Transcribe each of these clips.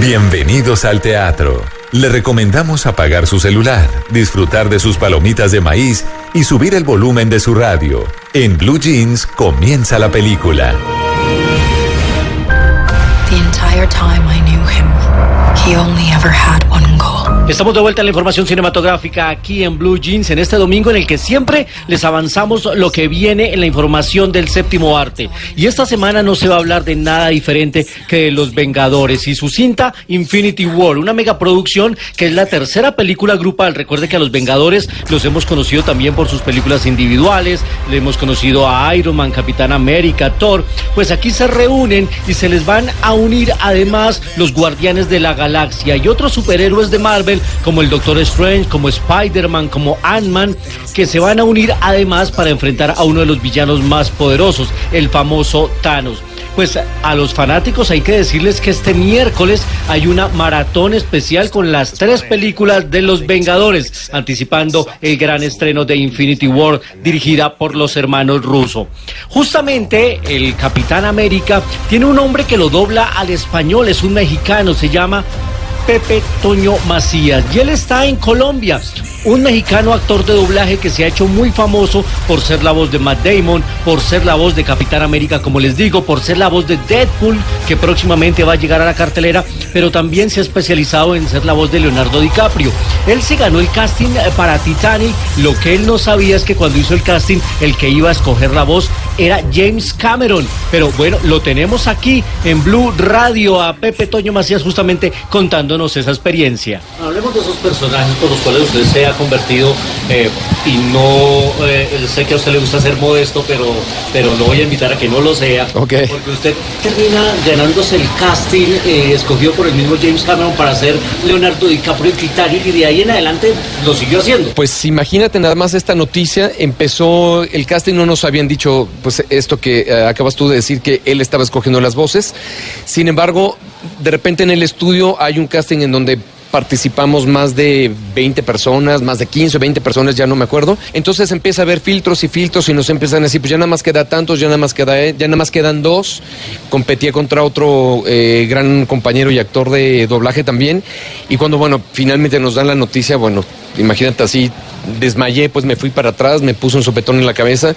Bienvenidos al teatro. Le recomendamos apagar su celular, disfrutar de sus palomitas de maíz y subir el volumen de su radio. En Blue Jeans comienza la película. He only ever had one goal. Estamos de vuelta en la información cinematográfica aquí en Blue Jeans en este domingo en el que siempre les avanzamos lo que viene en la información del séptimo arte. Y esta semana no se va a hablar de nada diferente que de Los Vengadores y su cinta Infinity War, una megaproducción que es la tercera película grupal. Recuerde que a Los Vengadores los hemos conocido también por sus películas individuales, le hemos conocido a Iron Man, Capitán América, Thor. Pues aquí se reúnen y se les van a unir además los Guardianes de la Galaxia y otros superhéroes de Marvel como el Doctor Strange, como Spider-Man, como Ant-Man, que se van a unir además para enfrentar a uno de los villanos más poderosos, el famoso Thanos. Pues a los fanáticos hay que decirles que este miércoles hay una maratón especial con las tres películas de los Vengadores, anticipando el gran estreno de Infinity War dirigida por los hermanos Russo. Justamente el Capitán América tiene un hombre que lo dobla al español, es un mexicano, se llama Pepe Toño Macías. Y él está en Colombia, un mexicano actor de doblaje que se ha hecho muy famoso por ser la voz de Matt Damon, por ser la voz de Capitán América, como les digo, por ser la voz de Deadpool, que próximamente va a llegar a la cartelera, pero también se ha especializado en ser la voz de Leonardo DiCaprio. Él se ganó el casting eh, para Titanic. Lo que él no sabía es que cuando hizo el casting, el que iba a escoger la voz era James Cameron. Pero bueno, lo tenemos aquí en Blue Radio a Pepe Toño Macías justamente contándonos esa experiencia. Hablemos de esos personajes por los cuales usted se ha convertido eh, y no eh, sé que a usted le gusta ser modesto, pero, pero lo voy a invitar a que no lo sea. Ok. Porque usted termina ganándose el casting eh, escogido por el mismo James Cameron para ser Leonardo DiCaprio en Titanic y de ahí en adelante lo siguió haciendo. Pues imagínate nada más esta noticia, empezó el casting, no nos habían dicho pues esto que eh, acabas tú de decir que él estaba escogiendo las voces. Sin embargo, de repente en el estudio hay un casting en donde participamos más de 20 personas, más de 15 o 20 personas, ya no me acuerdo. Entonces empieza a haber filtros y filtros y nos empiezan a decir, pues ya nada más queda tantos, ya nada más queda, eh, ya nada más quedan dos. Competía contra otro eh, gran compañero y actor de doblaje también. Y cuando, bueno, finalmente nos dan la noticia, bueno, imagínate así, desmayé, pues me fui para atrás, me puso un sopetón en la cabeza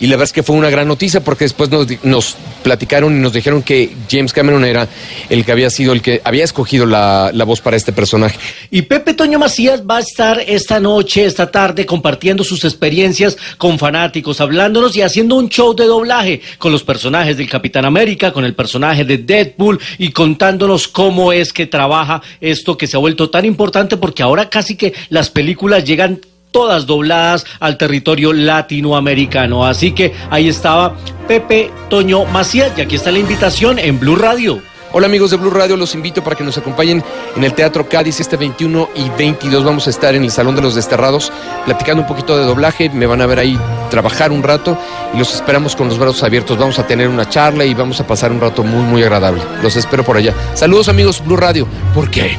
y la verdad es que fue una gran noticia porque después nos, platicaron y nos dijeron que James Cameron era el que había sido el que había escogido la, la voz para este personaje. Y Pepe Toño Macías va a estar esta noche, esta tarde, compartiendo sus experiencias con fanáticos, hablándonos y haciendo un show de doblaje con los personajes del Capitán América, con el personaje de Deadpool y contándonos cómo es que trabaja esto que se ha vuelto tan importante porque ahora casi que las películas llegan todas dobladas al territorio latinoamericano. Así que ahí estaba Pepe Toño Macías y aquí está la invitación en Blue Radio. Hola amigos de Blue Radio, los invito para que nos acompañen en el Teatro Cádiz este 21 y 22. Vamos a estar en el Salón de los Desterrados platicando un poquito de doblaje. Me van a ver ahí trabajar un rato y los esperamos con los brazos abiertos. Vamos a tener una charla y vamos a pasar un rato muy, muy agradable. Los espero por allá. Saludos amigos Blue Radio. ¿Por qué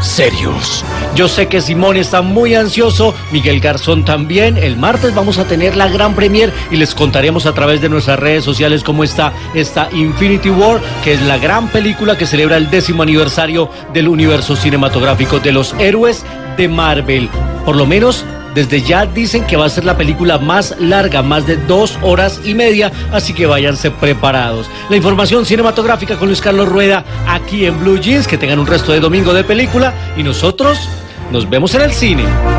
serios? Yo sé que Simón está muy ansioso, Miguel Garzón también. El martes vamos a tener la gran premier y les contaremos a través de nuestras redes sociales cómo está esta Infinity War, que es la gran película que celebra el décimo aniversario del universo cinematográfico de los héroes de Marvel. Por lo menos desde ya dicen que va a ser la película más larga, más de dos horas y media, así que váyanse preparados. La información cinematográfica con Luis Carlos Rueda aquí en Blue Jeans, que tengan un resto de domingo de película y nosotros nos vemos en el cine.